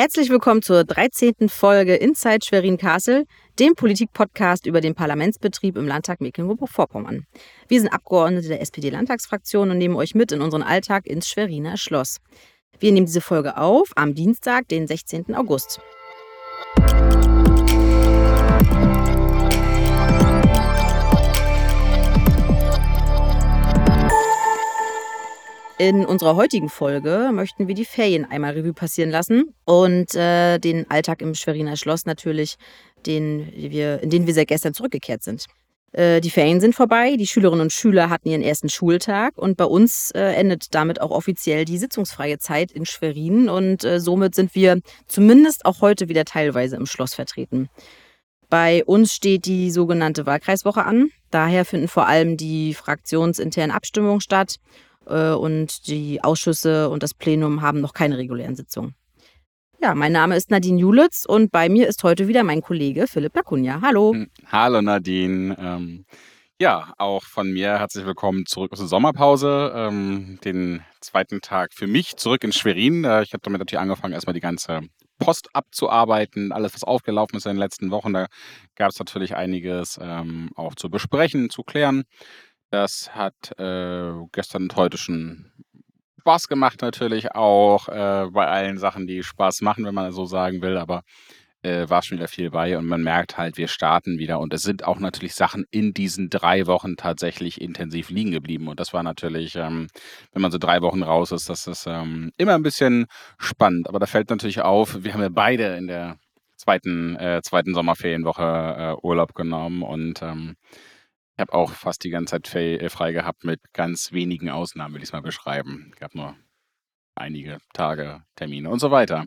Herzlich willkommen zur 13. Folge Inside Schwerin Kassel, dem Politik-Podcast über den Parlamentsbetrieb im Landtag Mecklenburg-Vorpommern. Wir sind Abgeordnete der SPD-Landtagsfraktion und nehmen euch mit in unseren Alltag ins Schweriner Schloss. Wir nehmen diese Folge auf am Dienstag, den 16. August. In unserer heutigen Folge möchten wir die Ferien einmal Revue passieren lassen und äh, den Alltag im Schweriner Schloss natürlich, den wir, in den wir seit gestern zurückgekehrt sind. Äh, die Ferien sind vorbei, die Schülerinnen und Schüler hatten ihren ersten Schultag und bei uns äh, endet damit auch offiziell die sitzungsfreie Zeit in Schwerin und äh, somit sind wir zumindest auch heute wieder teilweise im Schloss vertreten. Bei uns steht die sogenannte Wahlkreiswoche an. Daher finden vor allem die fraktionsinternen Abstimmungen statt und die Ausschüsse und das Plenum haben noch keine regulären Sitzungen. Ja, mein Name ist Nadine Julitz und bei mir ist heute wieder mein Kollege Philipp Lacunja. Hallo. Hm, hallo Nadine. Ähm, ja, auch von mir herzlich willkommen zurück aus der Sommerpause. Ähm, den zweiten Tag für mich zurück in Schwerin. Äh, ich habe damit natürlich angefangen, erstmal die ganze Post abzuarbeiten, alles, was aufgelaufen ist in den letzten Wochen. Da gab es natürlich einiges ähm, auch zu besprechen, zu klären. Das hat, äh, gestern und heute schon Spaß gemacht natürlich auch, äh, bei allen Sachen, die Spaß machen, wenn man so sagen will, aber, äh, war schon wieder viel bei und man merkt halt, wir starten wieder und es sind auch natürlich Sachen in diesen drei Wochen tatsächlich intensiv liegen geblieben und das war natürlich, ähm, wenn man so drei Wochen raus ist, das ist, ähm, immer ein bisschen spannend. Aber da fällt natürlich auf, wir haben ja beide in der zweiten äh, zweiten Sommerferienwoche, äh, Urlaub genommen und, ähm ich habe auch fast die ganze Zeit frei, äh, frei gehabt mit ganz wenigen Ausnahmen, will ich es mal beschreiben. Es gab nur einige Tage, Termine und so weiter.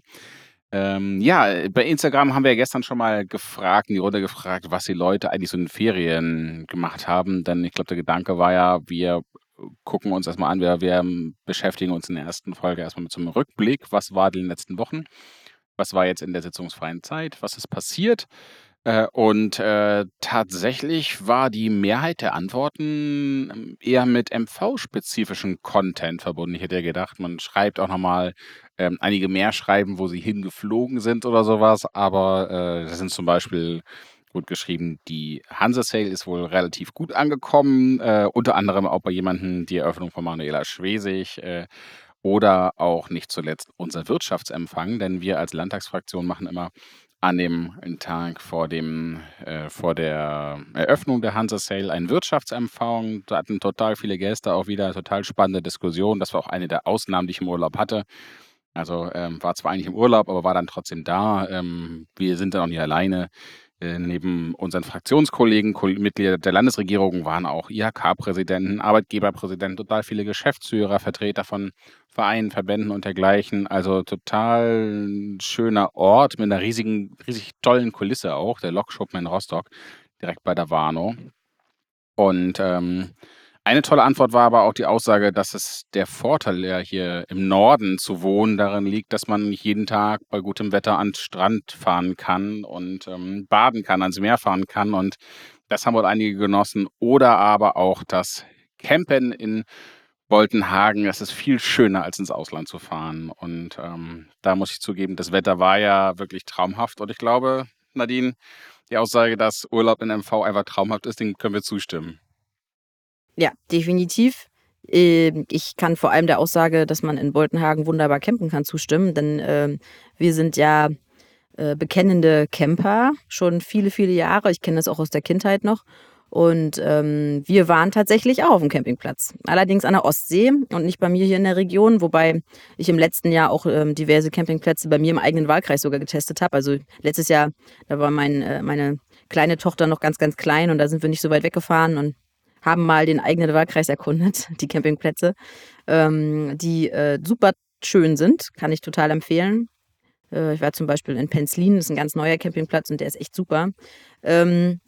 Ähm, ja, bei Instagram haben wir gestern schon mal gefragt, in die Runde gefragt, was die Leute eigentlich so in Ferien gemacht haben. Denn ich glaube, der Gedanke war ja, wir gucken uns erstmal an, wir, wir beschäftigen uns in der ersten Folge erstmal mit so einem Rückblick. Was war in den letzten Wochen? Was war jetzt in der sitzungsfreien Zeit? Was ist passiert? Äh, und, äh, tatsächlich war die Mehrheit der Antworten, eher mit MV-spezifischem Content verbunden. Ich hätte ja gedacht, man schreibt auch nochmal ähm, einige mehr schreiben, wo sie hingeflogen sind oder sowas. aber, äh, das sind zum Beispiel gut geschrieben, die Hanse-Sale ist wohl relativ gut angekommen, unter anderem auch bei jemandem die Eröffnung von Manuela Schwesig, oder auch nicht zuletzt unser Wirtschaftsempfang, denn wir als Landtagsfraktion machen immer an dem Tag vor dem äh, vor der Eröffnung der Hansa Sale einen Wirtschaftsempfang. Da hatten total viele Gäste auch wieder total spannende Diskussionen. Das war auch eine der Ausnahmen, die ich im Urlaub hatte. Also ähm, war zwar eigentlich im Urlaub, aber war dann trotzdem da. Ähm, wir sind dann auch nicht alleine. Äh, neben unseren Fraktionskollegen, Ko Mitglieder der Landesregierung waren auch IHK-Präsidenten, Arbeitgeberpräsidenten, total viele Geschäftsführer, Vertreter von Vereinen, Verbänden und dergleichen. Also total schöner Ort mit einer riesigen, riesig tollen Kulisse auch, der Lokschuppen in Rostock, direkt bei der Warnow. Und ähm, eine tolle Antwort war aber auch die Aussage, dass es der Vorteil ja hier im Norden zu wohnen darin liegt, dass man nicht jeden Tag bei gutem Wetter an den Strand fahren kann und ähm, baden kann, ans Meer fahren kann. Und das haben wohl einige genossen. Oder aber auch das Campen in Boltenhagen, das ist viel schöner, als ins Ausland zu fahren. Und ähm, da muss ich zugeben, das Wetter war ja wirklich traumhaft. Und ich glaube, Nadine, die Aussage, dass Urlaub in MV einfach traumhaft ist, dem können wir zustimmen. Ja, definitiv. Ähm, ich kann vor allem der Aussage, dass man in Boltenhagen wunderbar campen kann, zustimmen, denn äh, wir sind ja äh, bekennende Camper schon viele, viele Jahre. Ich kenne das auch aus der Kindheit noch. Und ähm, wir waren tatsächlich auch auf dem Campingplatz. Allerdings an der Ostsee und nicht bei mir hier in der Region, wobei ich im letzten Jahr auch ähm, diverse Campingplätze bei mir im eigenen Wahlkreis sogar getestet habe. Also letztes Jahr, da war mein, äh, meine kleine Tochter noch ganz, ganz klein und da sind wir nicht so weit weggefahren und haben mal den eigenen Wahlkreis erkundet, die Campingplätze, ähm, die äh, super schön sind, kann ich total empfehlen. Äh, ich war zum Beispiel in Penzlin, das ist ein ganz neuer Campingplatz und der ist echt super. Ähm,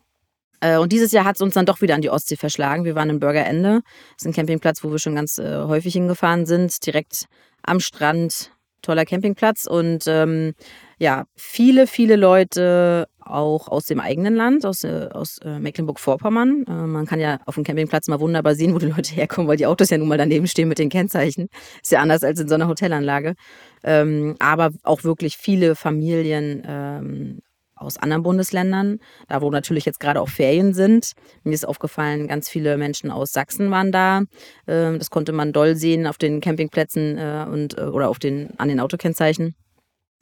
äh, und dieses Jahr hat es uns dann doch wieder an die Ostsee verschlagen. Wir waren in Bürgerende. Das ist ein Campingplatz, wo wir schon ganz äh, häufig hingefahren sind, direkt am Strand. Toller Campingplatz und ähm, ja, viele, viele Leute auch aus dem eigenen Land, aus, äh, aus äh, Mecklenburg-Vorpommern. Äh, man kann ja auf dem Campingplatz mal wunderbar sehen, wo die Leute herkommen, weil die Autos ja nun mal daneben stehen mit den Kennzeichen. Ist ja anders als in so einer Hotelanlage. Ähm, aber auch wirklich viele Familien ähm, aus anderen Bundesländern, da wo natürlich jetzt gerade auch Ferien sind. Mir ist aufgefallen, ganz viele Menschen aus Sachsen waren da. Ähm, das konnte man doll sehen auf den Campingplätzen äh, und, äh, oder auf den, an den Autokennzeichen.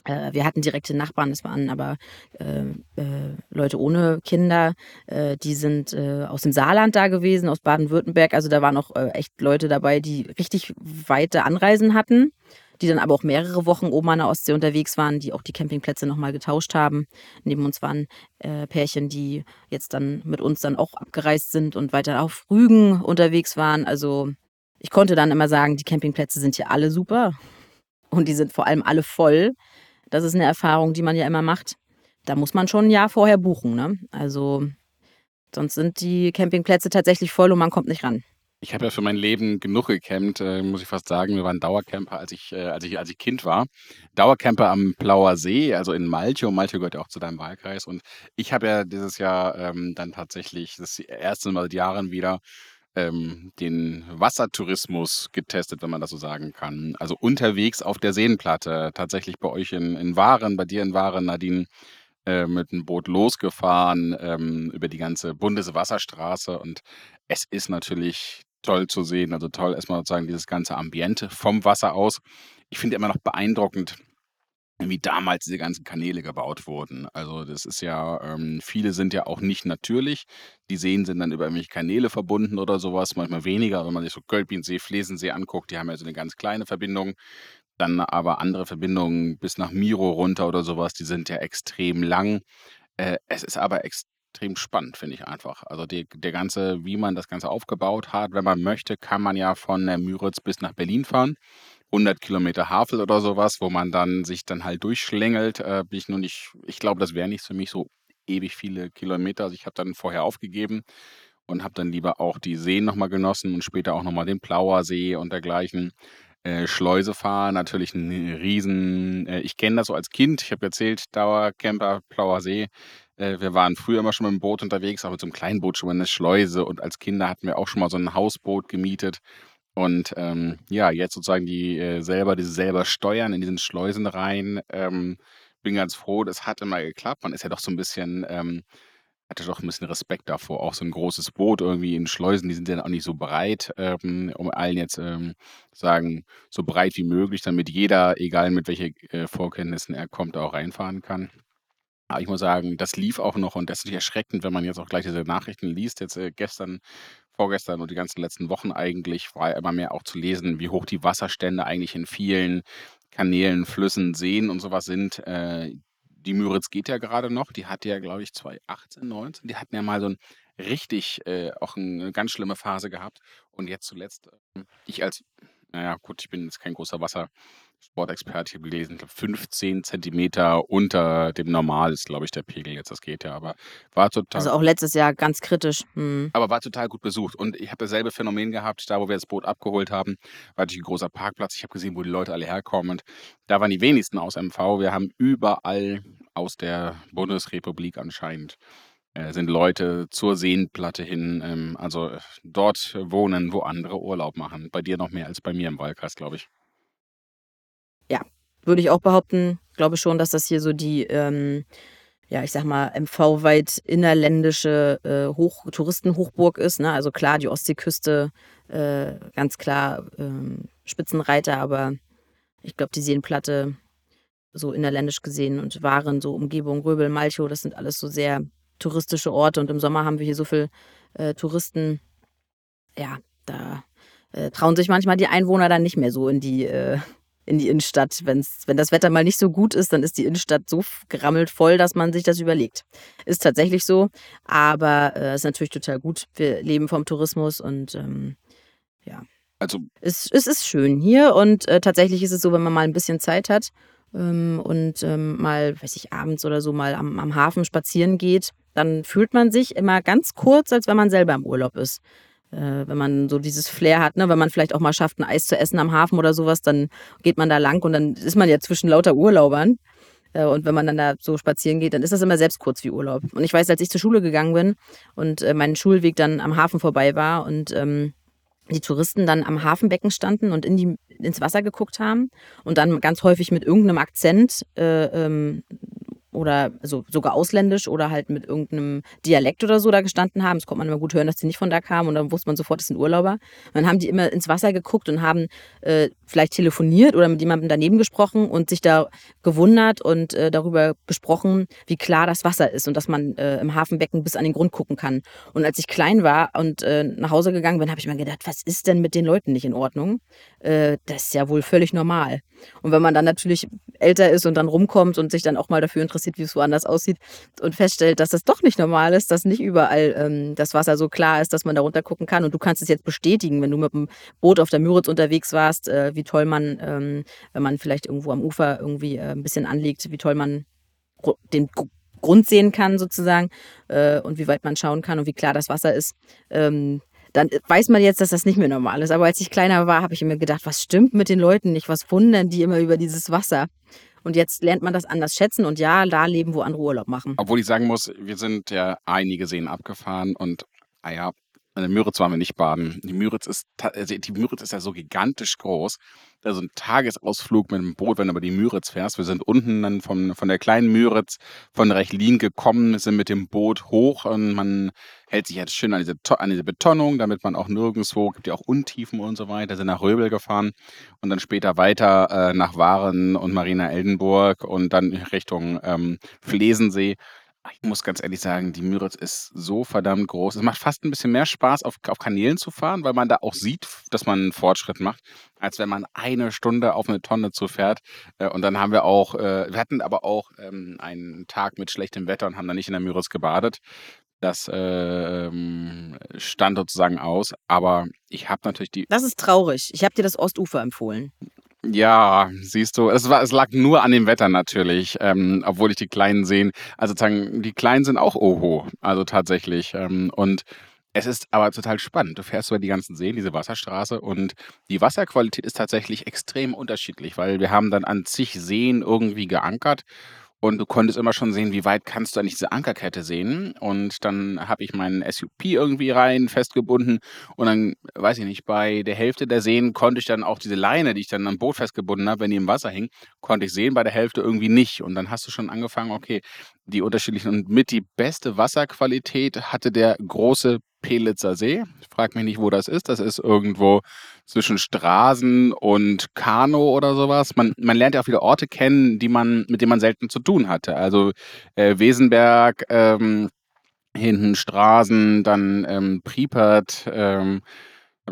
Äh, wir hatten direkte Nachbarn, das waren aber äh, äh, Leute ohne Kinder, äh, die sind äh, aus dem Saarland da gewesen, aus Baden-Württemberg. Also da waren auch echt Leute dabei, die richtig weite Anreisen hatten, die dann aber auch mehrere Wochen oben an der Ostsee unterwegs waren, die auch die Campingplätze nochmal getauscht haben. Neben uns waren Pärchen, die jetzt dann mit uns dann auch abgereist sind und weiter auf Rügen unterwegs waren. Also ich konnte dann immer sagen, die Campingplätze sind hier alle super und die sind vor allem alle voll. Das ist eine Erfahrung, die man ja immer macht. Da muss man schon ein Jahr vorher buchen. Ne? Also sonst sind die Campingplätze tatsächlich voll und man kommt nicht ran. Ich habe ja für mein Leben genug gecampt, äh, muss ich fast sagen. Wir waren Dauercamper, als ich, äh, als ich, als ich Kind war. Dauercamper am Plauer See, also in Malchow. Malchow gehört ja auch zu deinem Wahlkreis. Und ich habe ja dieses Jahr ähm, dann tatsächlich das erste Mal seit Jahren wieder ähm, den Wassertourismus getestet, wenn man das so sagen kann. Also unterwegs auf der Seenplatte, tatsächlich bei euch in, in Waren, bei dir in Waren, Nadine, äh, mit einem Boot losgefahren ähm, über die ganze Bundeswasserstraße. Und es ist natürlich toll zu sehen. Also toll erstmal sozusagen dieses ganze Ambiente vom Wasser aus. Ich finde immer noch beeindruckend, wie damals diese ganzen Kanäle gebaut wurden. Also das ist ja, ähm, viele sind ja auch nicht natürlich. Die Seen sind dann über irgendwelche Kanäle verbunden oder sowas, manchmal weniger. Wenn man sich so Gölpinsee, Flesensee anguckt, die haben ja so eine ganz kleine Verbindung. Dann aber andere Verbindungen bis nach Miro runter oder sowas, die sind ja extrem lang. Äh, es ist aber extrem spannend, finde ich einfach. Also die, der ganze, wie man das Ganze aufgebaut hat, wenn man möchte, kann man ja von der Müritz bis nach Berlin fahren. 100 Kilometer Havel oder sowas, wo man dann sich dann halt durchschlängelt. Äh, bin ich nur nicht, ich glaube, das wäre nicht für mich so ewig viele Kilometer. Also ich habe dann vorher aufgegeben und habe dann lieber auch die Seen nochmal genossen und später auch nochmal den Plauersee und dergleichen. Äh, Schleuse fahren, natürlich ein riesen, äh, ich kenne das so als Kind, ich habe erzählt, Dauercamper, Plauersee. Äh, wir waren früher immer schon mit dem Boot unterwegs, auch mit so einem kleinen Boot schon mal eine Schleuse und als Kinder hatten wir auch schon mal so ein Hausboot gemietet und ähm, ja, jetzt sozusagen die äh, selber, diese selber steuern in diesen Schleusen rein. Ähm, bin ganz froh, das hat immer geklappt. Man ist ja doch so ein bisschen, ähm, hatte doch ein bisschen Respekt davor. Auch so ein großes Boot irgendwie in Schleusen, die sind ja auch nicht so breit, ähm, um allen jetzt ähm, sagen, so breit wie möglich, damit jeder, egal mit welchen äh, Vorkenntnissen er kommt, auch reinfahren kann. Aber ich muss sagen, das lief auch noch und das ist natürlich erschreckend, wenn man jetzt auch gleich diese Nachrichten liest. Jetzt äh, gestern vorgestern und die ganzen letzten Wochen eigentlich war immer mehr auch zu lesen, wie hoch die Wasserstände eigentlich in vielen Kanälen, Flüssen, Seen und sowas sind. Äh, die Müritz geht ja gerade noch. Die hatte ja, glaube ich, 2018, 19. Die hatten ja mal so ein richtig, äh, auch eine ganz schlimme Phase gehabt. Und jetzt zuletzt, äh, ich als, naja, gut, ich bin jetzt kein großer Wasser, Sportexperte, ich habe gelesen, ich glaube 15 Zentimeter unter dem Normal ist, glaube ich, der Pegel jetzt. Das geht ja, aber war total. Also auch letztes Jahr ganz kritisch. Hm. Aber war total gut besucht. Und ich habe dasselbe Phänomen gehabt, da wo wir das Boot abgeholt haben, war natürlich ein großer Parkplatz. Ich habe gesehen, wo die Leute alle herkommen. Und da waren die wenigsten aus MV. Wir haben überall aus der Bundesrepublik anscheinend äh, sind Leute zur Seenplatte hin, ähm, also dort wohnen, wo andere Urlaub machen. Bei dir noch mehr als bei mir im Wahlkreis, glaube ich würde ich auch behaupten. Glaube schon, dass das hier so die, ähm, ja, ich sag mal, MV-weit innerländische äh, Hoch Touristenhochburg ist. Ne? Also klar, die Ostseeküste, äh, ganz klar ähm, Spitzenreiter, aber ich glaube, die Seenplatte so innerländisch gesehen und Waren, so Umgebung, Röbel, Malchow, das sind alles so sehr touristische Orte und im Sommer haben wir hier so viel äh, Touristen. Ja, da äh, trauen sich manchmal die Einwohner dann nicht mehr so in die äh, in die Innenstadt. Wenn's, wenn das Wetter mal nicht so gut ist, dann ist die Innenstadt so gerammelt voll, dass man sich das überlegt. Ist tatsächlich so, aber äh, ist natürlich total gut. Wir leben vom Tourismus und ähm, ja. Also es, es ist schön hier und äh, tatsächlich ist es so, wenn man mal ein bisschen Zeit hat ähm, und ähm, mal, weiß ich, abends oder so mal am, am Hafen spazieren geht, dann fühlt man sich immer ganz kurz, als wenn man selber im Urlaub ist äh, wenn man so dieses Flair hat, ne? wenn man vielleicht auch mal schafft, ein Eis zu essen am Hafen oder sowas, dann geht man da lang und dann ist man ja zwischen lauter Urlaubern. Äh, und wenn man dann da so spazieren geht, dann ist das immer selbst kurz wie Urlaub. Und ich weiß, als ich zur Schule gegangen bin und äh, mein Schulweg dann am Hafen vorbei war und ähm, die Touristen dann am Hafenbecken standen und in die, ins Wasser geguckt haben und dann ganz häufig mit irgendeinem Akzent äh, ähm, oder also sogar ausländisch oder halt mit irgendeinem Dialekt oder so da gestanden haben. Das konnte man immer gut hören, dass die nicht von da kamen und dann wusste man sofort, das sind Urlauber. Und dann haben die immer ins Wasser geguckt und haben äh, vielleicht telefoniert oder mit jemandem daneben gesprochen und sich da gewundert und äh, darüber gesprochen, wie klar das Wasser ist und dass man äh, im Hafenbecken bis an den Grund gucken kann. Und als ich klein war und äh, nach Hause gegangen bin, habe ich mir gedacht, was ist denn mit den Leuten nicht in Ordnung? Äh, das ist ja wohl völlig normal. Und wenn man dann natürlich älter ist und dann rumkommt und sich dann auch mal dafür interessiert, wie es woanders aussieht und feststellt, dass das doch nicht normal ist, dass nicht überall ähm, das Wasser so klar ist, dass man da runter gucken kann. Und du kannst es jetzt bestätigen, wenn du mit dem Boot auf der Müritz unterwegs warst, äh, wie toll man, ähm, wenn man vielleicht irgendwo am Ufer irgendwie äh, ein bisschen anliegt, wie toll man den Grund sehen kann sozusagen äh, und wie weit man schauen kann und wie klar das Wasser ist. Ähm, dann weiß man jetzt, dass das nicht mehr normal ist. Aber als ich kleiner war, habe ich immer gedacht, was stimmt mit den Leuten nicht? Was wundern die immer über dieses Wasser? Und jetzt lernt man das anders schätzen und ja, da leben, wo andere Urlaub machen. Obwohl ich sagen muss, wir sind ja einige Seen abgefahren und, ah ja, in der Müritz waren wir nicht baden. Die Müritz ist, also die Müritz ist ja so gigantisch groß. Also ein Tagesausflug mit dem Boot, wenn du über die Müritz fährst. Wir sind unten dann von, von der kleinen Müritz von Rechlin gekommen, sind mit dem Boot hoch und man hält sich jetzt schön an diese, an diese Betonung, damit man auch nirgendwo, gibt ja auch Untiefen und so weiter, sind nach Röbel gefahren und dann später weiter äh, nach Waren und Marina Eldenburg und dann Richtung ähm, Flesensee. Ich muss ganz ehrlich sagen, die Müritz ist so verdammt groß. Es macht fast ein bisschen mehr Spaß, auf, auf Kanälen zu fahren, weil man da auch sieht, dass man einen Fortschritt macht, als wenn man eine Stunde auf eine Tonne zufährt. Äh, und dann haben wir auch, äh, wir hatten aber auch ähm, einen Tag mit schlechtem Wetter und haben dann nicht in der Müritz gebadet. Das äh, ähm, stand sozusagen aus. Aber ich habe natürlich die. Das ist traurig. Ich habe dir das Ostufer empfohlen. Ja, siehst du, es, war, es lag nur an dem Wetter natürlich, ähm, obwohl ich die Kleinen sehen, also sagen, die Kleinen sind auch Oho, also tatsächlich. Ähm, und es ist aber total spannend. Du fährst über die ganzen Seen, diese Wasserstraße und die Wasserqualität ist tatsächlich extrem unterschiedlich, weil wir haben dann an zig Seen irgendwie geankert und du konntest immer schon sehen, wie weit kannst du eigentlich diese Ankerkette sehen. Und dann habe ich meinen SUP irgendwie rein festgebunden. Und dann, weiß ich nicht, bei der Hälfte der Seen konnte ich dann auch diese Leine, die ich dann am Boot festgebunden habe, wenn die im Wasser hing, konnte ich sehen, bei der Hälfte irgendwie nicht. Und dann hast du schon angefangen, okay, die unterschiedlichen und mit die beste Wasserqualität hatte der große Pelitzer See. Ich frage mich nicht, wo das ist. Das ist irgendwo zwischen Straßen und Kano oder sowas. Man, man lernt ja auch viele Orte kennen, die man, mit denen man selten zu tun hatte. Also äh, Wesenberg, ähm, hinten Straßen, dann ähm, Priepert, ähm,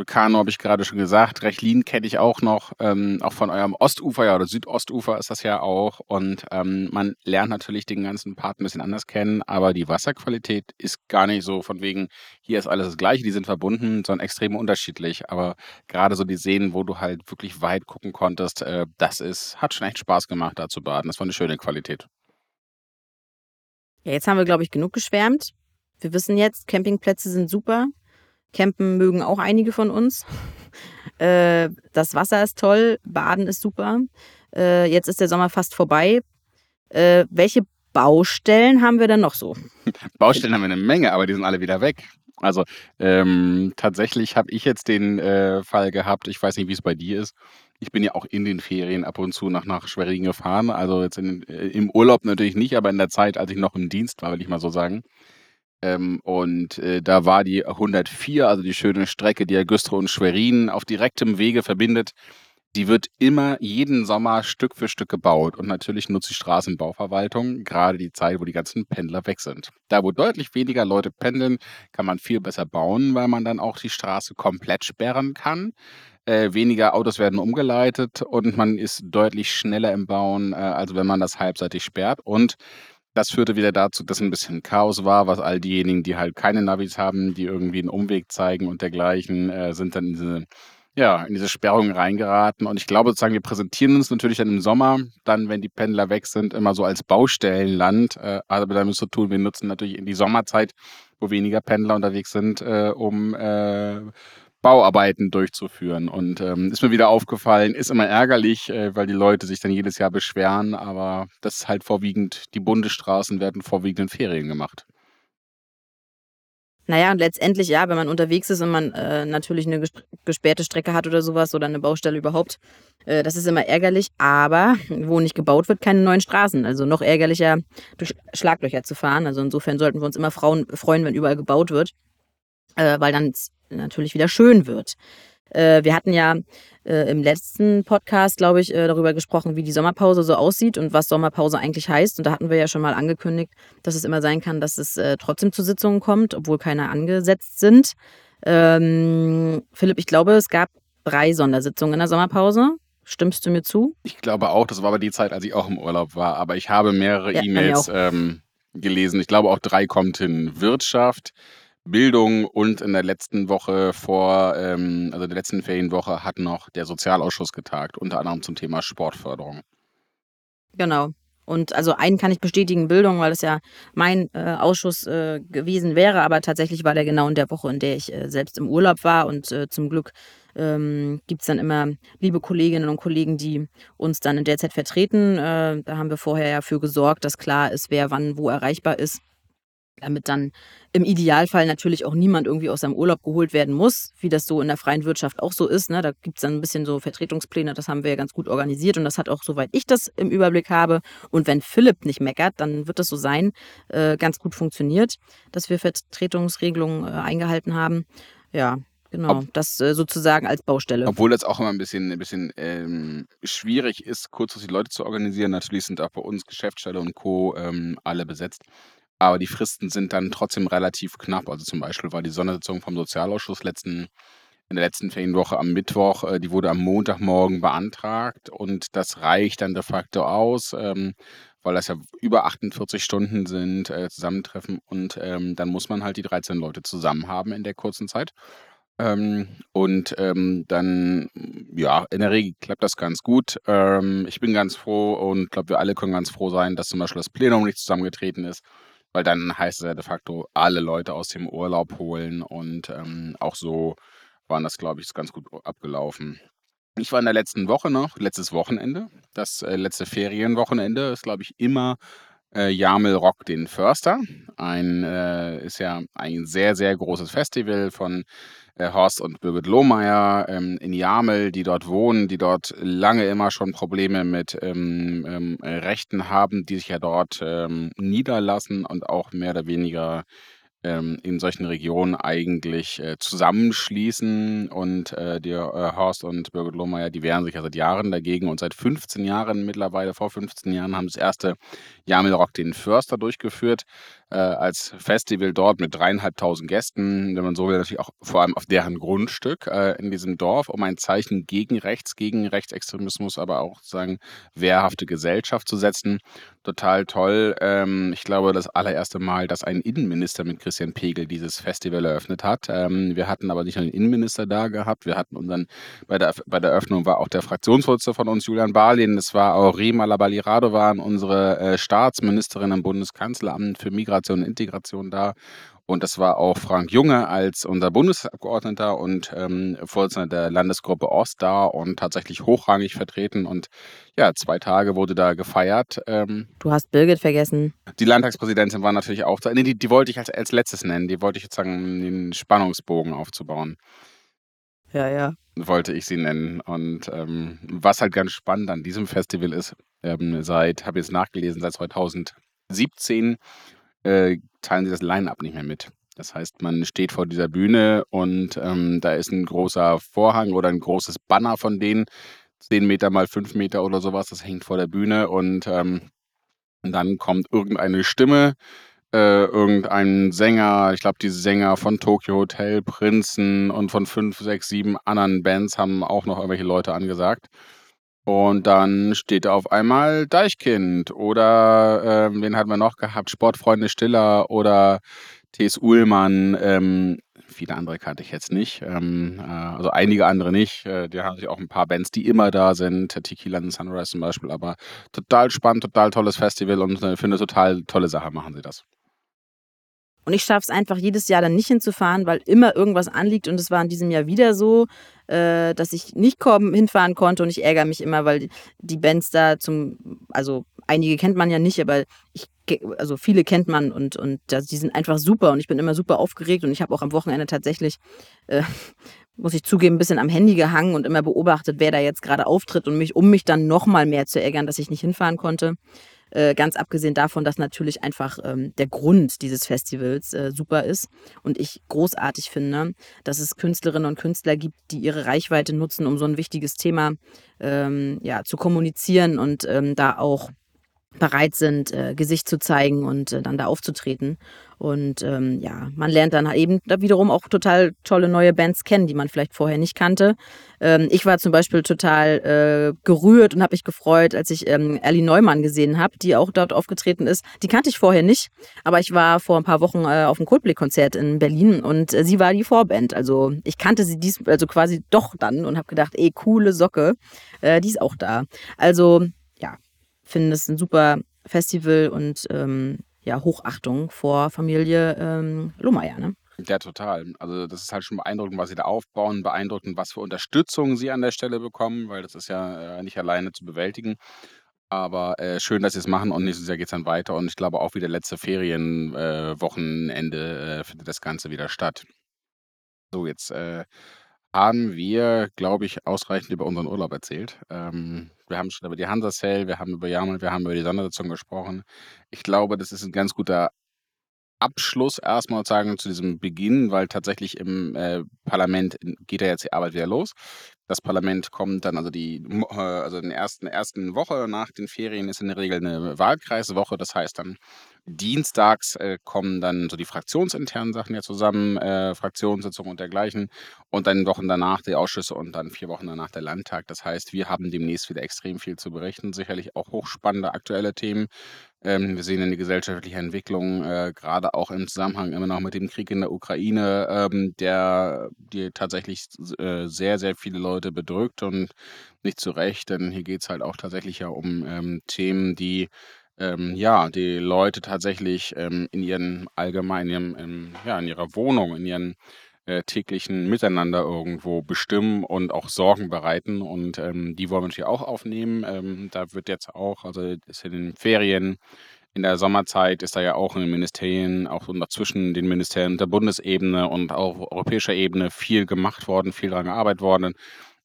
Kano habe ich gerade schon gesagt. Rechlin kenne ich auch noch, ähm, auch von eurem Ostufer ja, oder Südostufer ist das ja auch. Und ähm, man lernt natürlich den ganzen Part ein bisschen anders kennen, aber die Wasserqualität ist gar nicht so von wegen, hier ist alles das Gleiche, die sind verbunden, sondern extrem unterschiedlich. Aber gerade so die Seen, wo du halt wirklich weit gucken konntest, äh, das ist, hat schon echt Spaß gemacht, da zu baden. Das war eine schöne Qualität. Ja, jetzt haben wir, glaube ich, genug geschwärmt. Wir wissen jetzt, Campingplätze sind super. Campen mögen auch einige von uns. Äh, das Wasser ist toll, Baden ist super. Äh, jetzt ist der Sommer fast vorbei. Äh, welche Baustellen haben wir denn noch so? Baustellen haben wir eine Menge, aber die sind alle wieder weg. Also ähm, tatsächlich habe ich jetzt den äh, Fall gehabt, ich weiß nicht, wie es bei dir ist. Ich bin ja auch in den Ferien ab und zu nach, nach Schwerin gefahren. Also jetzt in, äh, im Urlaub natürlich nicht, aber in der Zeit, als ich noch im Dienst war, will ich mal so sagen. Ähm, und äh, da war die 104, also die schöne Strecke, die ja Güstrow und Schwerin auf direktem Wege verbindet. Die wird immer jeden Sommer Stück für Stück gebaut. Und natürlich nutzt die Straßenbauverwaltung gerade die Zeit, wo die ganzen Pendler weg sind. Da, wo deutlich weniger Leute pendeln, kann man viel besser bauen, weil man dann auch die Straße komplett sperren kann. Äh, weniger Autos werden umgeleitet und man ist deutlich schneller im Bauen, äh, als wenn man das halbseitig sperrt. Und das führte wieder dazu, dass ein bisschen Chaos war, was all diejenigen, die halt keine Navis haben, die irgendwie einen Umweg zeigen und dergleichen, äh, sind dann in diese, ja, in diese Sperrung reingeraten. Und ich glaube sozusagen, wir präsentieren uns natürlich dann im Sommer, dann, wenn die Pendler weg sind, immer so als Baustellenland. Äh, aber damit zu tun, wir nutzen natürlich in die Sommerzeit, wo weniger Pendler unterwegs sind, äh, um äh, Bauarbeiten durchzuführen. Und ähm, ist mir wieder aufgefallen, ist immer ärgerlich, äh, weil die Leute sich dann jedes Jahr beschweren, aber das ist halt vorwiegend, die Bundesstraßen werden vorwiegend in Ferien gemacht. Naja, und letztendlich, ja, wenn man unterwegs ist und man äh, natürlich eine gesperrte Strecke hat oder sowas oder eine Baustelle überhaupt, äh, das ist immer ärgerlich. Aber wo nicht gebaut wird, keine neuen Straßen. Also noch ärgerlicher, durch Schlaglöcher zu fahren. Also insofern sollten wir uns immer Frauen freuen, wenn überall gebaut wird, äh, weil dann natürlich wieder schön wird. Äh, wir hatten ja äh, im letzten Podcast, glaube ich, äh, darüber gesprochen, wie die Sommerpause so aussieht und was Sommerpause eigentlich heißt. Und da hatten wir ja schon mal angekündigt, dass es immer sein kann, dass es trotzdem zu Sitzungen kommt, obwohl keine angesetzt sind. Ähm, Philipp, ich glaube, es gab drei Sondersitzungen in der Sommerpause. Stimmst du mir zu? Ich glaube auch, das war aber die Zeit, als ich auch im Urlaub war. Aber ich habe mehrere ja, E-Mails ähm, gelesen. Ich glaube auch drei kommt hin. Wirtschaft, Bildung und in der letzten Woche vor, ähm, also der letzten Ferienwoche hat noch der Sozialausschuss getagt, unter anderem zum Thema Sportförderung. Genau. Und also einen kann ich bestätigen, Bildung, weil es ja mein äh, Ausschuss äh, gewesen wäre, aber tatsächlich war der genau in der Woche, in der ich äh, selbst im Urlaub war und äh, zum Glück ähm, gibt es dann immer liebe Kolleginnen und Kollegen, die uns dann in der Zeit vertreten. Äh, da haben wir vorher ja für gesorgt, dass klar ist, wer wann wo erreichbar ist damit dann im Idealfall natürlich auch niemand irgendwie aus seinem Urlaub geholt werden muss, wie das so in der freien Wirtschaft auch so ist. Ne? Da gibt es dann ein bisschen so Vertretungspläne, das haben wir ja ganz gut organisiert und das hat auch, soweit ich das im Überblick habe, und wenn Philipp nicht meckert, dann wird das so sein, äh, ganz gut funktioniert, dass wir Vertretungsregelungen äh, eingehalten haben. Ja, Genau, Ob, das äh, sozusagen als Baustelle. Obwohl das auch immer ein bisschen, ein bisschen ähm, schwierig ist, kurzfristig Leute zu organisieren. Natürlich sind auch bei uns Geschäftsstelle und Co. Ähm, alle besetzt. Aber die Fristen sind dann trotzdem relativ knapp. Also zum Beispiel war die Sondersitzung vom Sozialausschuss letzten, in der letzten Ferienwoche am Mittwoch, äh, die wurde am Montagmorgen beantragt und das reicht dann de facto aus, ähm, weil das ja über 48 Stunden sind, äh, Zusammentreffen und ähm, dann muss man halt die 13 Leute zusammen haben in der kurzen Zeit. Ähm, und ähm, dann, ja, in der Regel klappt das ganz gut. Ähm, ich bin ganz froh und glaube, wir alle können ganz froh sein, dass zum Beispiel das Plenum nicht zusammengetreten ist weil dann heißt es ja de facto alle Leute aus dem Urlaub holen und ähm, auch so waren das, glaube ich, ganz gut abgelaufen. Ich war in der letzten Woche noch, letztes Wochenende, das äh, letzte Ferienwochenende ist, glaube ich, immer äh, Jamel Rock den Förster. Ein äh, ist ja ein sehr, sehr großes Festival von äh, Horst und Birgit Lohmeier ähm, in Jamel, die dort wohnen, die dort lange immer schon Probleme mit ähm, ähm, Rechten haben, die sich ja dort ähm, niederlassen und auch mehr oder weniger ähm, in solchen Regionen eigentlich äh, zusammenschließen. Und äh, die äh, Horst und Birgit Lohmeier, die wehren sich ja seit Jahren dagegen. Und seit 15 Jahren mittlerweile, vor 15 Jahren, haben das erste Jamel Rock den Förster durchgeführt äh, als Festival dort mit dreieinhalbtausend Gästen, wenn man so will, natürlich auch vor allem auf deren Grundstück äh, in diesem Dorf, um ein Zeichen gegen Rechts, gegen Rechtsextremismus, aber auch sozusagen wehrhafte Gesellschaft zu setzen. Total toll. Ähm, ich glaube, das allererste Mal, dass ein Innenminister mit Christian Pegel dieses Festival eröffnet hat. Ähm, wir hatten aber nicht nur den Innenminister da gehabt, wir hatten unseren, bei der, bei der Eröffnung war auch der Fraktionsvorsitzende von uns, Julian Barlin, es war auch Rima Labali Radovan, unsere äh, Staatsministerin im Bundeskanzleramt für Migration Migration und Integration da. Und das war auch Frank Junge als unser Bundesabgeordneter und ähm, Vorsitzender der Landesgruppe Ost da und tatsächlich hochrangig vertreten. Und ja, zwei Tage wurde da gefeiert. Ähm, du hast Birgit vergessen. Die Landtagspräsidentin war natürlich auch da. Nee, die, die wollte ich als, als letztes nennen. Die wollte ich jetzt sagen, um den Spannungsbogen aufzubauen. Ja, ja. Wollte ich sie nennen. Und ähm, was halt ganz spannend an diesem Festival ist, ähm, seit, habe ich jetzt nachgelesen, seit 2017 äh, teilen sie das Line-up nicht mehr mit. Das heißt, man steht vor dieser Bühne und ähm, da ist ein großer Vorhang oder ein großes Banner von denen, 10 Meter mal 5 Meter oder sowas, das hängt vor der Bühne und, ähm, dann kommt irgendeine Stimme, äh, irgendein Sänger, ich glaube, die Sänger von Tokyo Hotel, Prinzen und von 5, 6, 7 anderen Bands haben auch noch irgendwelche Leute angesagt. Und dann steht auf einmal Deichkind oder ähm, wen hatten wir noch gehabt? Sportfreunde Stiller oder T.S. Uhlmann. Ähm, viele andere kannte ich jetzt nicht. Ähm, äh, also einige andere nicht. Äh, die haben sich auch ein paar Bands, die immer da sind. Tequila and Sunrise zum Beispiel. Aber total spannend, total tolles Festival und ich äh, finde total tolle Sache machen sie das. Und ich schaffe es einfach jedes Jahr dann nicht hinzufahren, weil immer irgendwas anliegt. Und es war in diesem Jahr wieder so, äh, dass ich nicht kommen, hinfahren konnte. Und ich ärgere mich immer, weil die Bands da zum, also einige kennt man ja nicht, aber ich, also viele kennt man und, und die sind einfach super. Und ich bin immer super aufgeregt. Und ich habe auch am Wochenende tatsächlich, äh, muss ich zugeben, ein bisschen am Handy gehangen und immer beobachtet, wer da jetzt gerade auftritt und mich, um mich dann nochmal mehr zu ärgern, dass ich nicht hinfahren konnte. Äh, ganz abgesehen davon, dass natürlich einfach ähm, der Grund dieses Festivals äh, super ist und ich großartig finde, dass es Künstlerinnen und Künstler gibt, die ihre Reichweite nutzen, um so ein wichtiges Thema ähm, ja, zu kommunizieren und ähm, da auch bereit sind, äh, Gesicht zu zeigen und äh, dann da aufzutreten. Und ähm, ja, man lernt dann eben da wiederum auch total tolle neue Bands kennen, die man vielleicht vorher nicht kannte. Ähm, ich war zum Beispiel total äh, gerührt und habe mich gefreut, als ich ähm, Ellie Neumann gesehen habe, die auch dort aufgetreten ist. Die kannte ich vorher nicht, aber ich war vor ein paar Wochen äh, auf einem Coldplay-Konzert in Berlin und äh, sie war die Vorband. Also ich kannte sie dies, also quasi doch dann und habe gedacht, ey, coole Socke, äh, die ist auch da. Also finde es ein super Festival und ähm, ja, Hochachtung vor Familie ähm, Lohmeier. Ne? Ja, total. Also das ist halt schon beeindruckend, was sie da aufbauen, beeindruckend, was für Unterstützung sie an der Stelle bekommen, weil das ist ja äh, nicht alleine zu bewältigen. Aber äh, schön, dass sie es machen und nächstes Jahr geht es dann weiter. Und ich glaube auch wieder letzte Ferienwochenende äh, äh, findet das Ganze wieder statt. So, jetzt äh, haben wir, glaube ich, ausreichend über unseren Urlaub erzählt. Ähm, wir haben schon über die Hansa Sale, wir haben über Jamal, wir haben über die Sondersitzung gesprochen. Ich glaube, das ist ein ganz guter Abschluss erstmal sagen zu diesem Beginn, weil tatsächlich im äh, Parlament geht ja jetzt die Arbeit wieder los. Das Parlament kommt dann, also die, äh, also in der ersten, ersten Woche nach den Ferien ist in der Regel eine Wahlkreiswoche. Das heißt dann dienstags äh, kommen dann so die fraktionsinternen Sachen ja zusammen, äh, Fraktionssitzungen und dergleichen. Und dann Wochen danach die Ausschüsse und dann vier Wochen danach der Landtag. Das heißt, wir haben demnächst wieder extrem viel zu berichten. Sicherlich auch hochspannende aktuelle Themen. Ähm, wir sehen in die gesellschaftliche Entwicklung, äh, gerade auch im Zusammenhang immer noch mit dem Krieg in der Ukraine, ähm, der die tatsächlich äh, sehr, sehr viele Leute bedrückt und nicht zu Recht, denn hier geht es halt auch tatsächlich ja um ähm, Themen, die ähm, ja, die Leute tatsächlich ähm, in ihren allgemeinen, in, ja, in ihrer Wohnung, in ihren äh, täglichen Miteinander irgendwo bestimmen und auch Sorgen bereiten. Und ähm, die wollen wir natürlich auch aufnehmen. Ähm, da wird jetzt auch, also ist in den Ferien, in der Sommerzeit ist da ja auch in den Ministerien, auch zwischen den Ministerien der Bundesebene und auch europäischer Ebene viel gemacht worden, viel daran gearbeitet worden.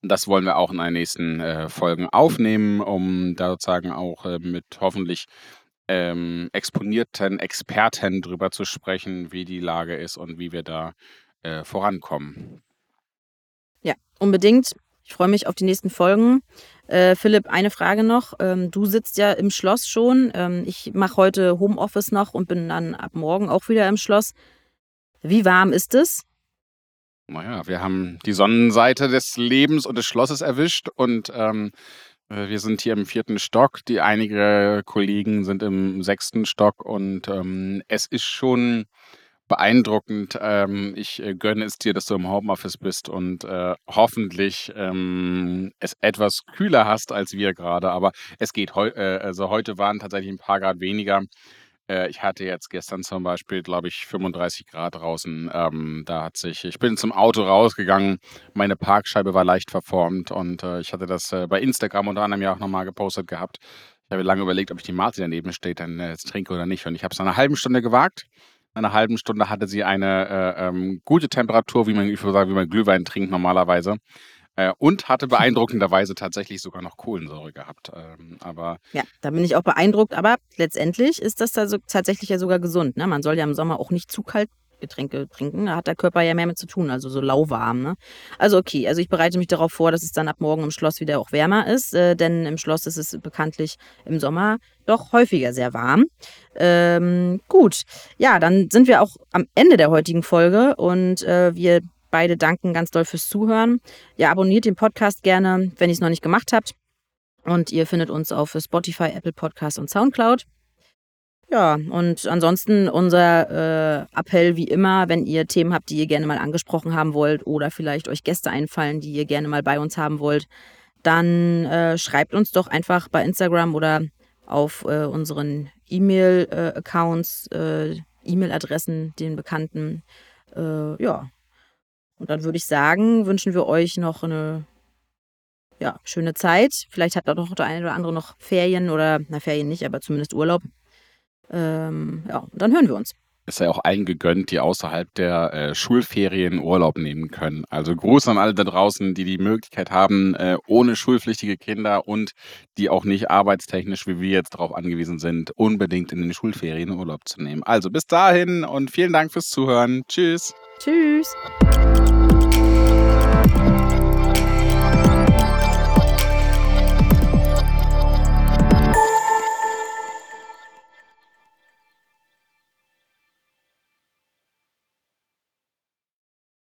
Das wollen wir auch in den nächsten äh, Folgen aufnehmen, um da sozusagen auch äh, mit hoffentlich ähm, exponierten Experten drüber zu sprechen, wie die Lage ist und wie wir da äh, vorankommen. Ja, unbedingt. Ich freue mich auf die nächsten Folgen. Äh, Philipp, eine Frage noch. Ähm, du sitzt ja im Schloss schon. Ähm, ich mache heute Homeoffice noch und bin dann ab morgen auch wieder im Schloss. Wie warm ist es? Naja, wir haben die Sonnenseite des Lebens und des Schlosses erwischt und ähm, äh, wir sind hier im vierten Stock. Die einige Kollegen sind im sechsten Stock und ähm, es ist schon beeindruckend. Ähm, ich äh, gönne es dir, dass du im Homeoffice bist und äh, hoffentlich ähm, es etwas kühler hast als wir gerade. Aber es geht heu äh, also heute waren tatsächlich ein paar Grad weniger. Äh, ich hatte jetzt gestern zum Beispiel, glaube ich, 35 Grad draußen. Ähm, da hat sich, ich bin zum Auto rausgegangen, meine Parkscheibe war leicht verformt und äh, ich hatte das äh, bei Instagram unter anderem ja auch nochmal gepostet gehabt. Ich habe lange überlegt, ob ich die Marti daneben steht, dann äh, jetzt trinke oder nicht. Und ich habe es nach einer halben Stunde gewagt einer halben Stunde hatte sie eine äh, ähm, gute Temperatur, wie man, ich würde sagen, wie man Glühwein trinkt normalerweise. Äh, und hatte beeindruckenderweise tatsächlich sogar noch Kohlensäure gehabt. Ähm, aber ja, da bin ich auch beeindruckt. Aber letztendlich ist das da so, tatsächlich ja sogar gesund. Ne? Man soll ja im Sommer auch nicht zu kalt Getränke trinken. Da hat der Körper ja mehr mit zu tun, also so lauwarm. Ne? Also okay, also ich bereite mich darauf vor, dass es dann ab morgen im Schloss wieder auch wärmer ist, äh, denn im Schloss ist es bekanntlich im Sommer doch häufiger sehr warm. Ähm, gut, ja, dann sind wir auch am Ende der heutigen Folge und äh, wir beide danken ganz doll fürs Zuhören. Ja, abonniert den Podcast gerne, wenn ihr es noch nicht gemacht habt. Und ihr findet uns auf Spotify, Apple Podcast und Soundcloud. Ja, und ansonsten unser äh, Appell wie immer, wenn ihr Themen habt, die ihr gerne mal angesprochen haben wollt oder vielleicht euch Gäste einfallen, die ihr gerne mal bei uns haben wollt, dann äh, schreibt uns doch einfach bei Instagram oder auf äh, unseren E-Mail-Accounts, äh, E-Mail-Adressen, den Bekannten. Äh, ja. Und dann würde ich sagen, wünschen wir euch noch eine ja, schöne Zeit. Vielleicht hat da doch der eine oder andere noch Ferien oder, na, Ferien nicht, aber zumindest Urlaub. Ähm, ja, dann hören wir uns. Ist ja auch allen gegönnt, die außerhalb der äh, Schulferien Urlaub nehmen können. Also Gruß an alle da draußen, die die Möglichkeit haben, äh, ohne schulpflichtige Kinder und die auch nicht arbeitstechnisch, wie wir jetzt darauf angewiesen sind, unbedingt in den Schulferien Urlaub zu nehmen. Also bis dahin und vielen Dank fürs Zuhören. Tschüss. Tschüss.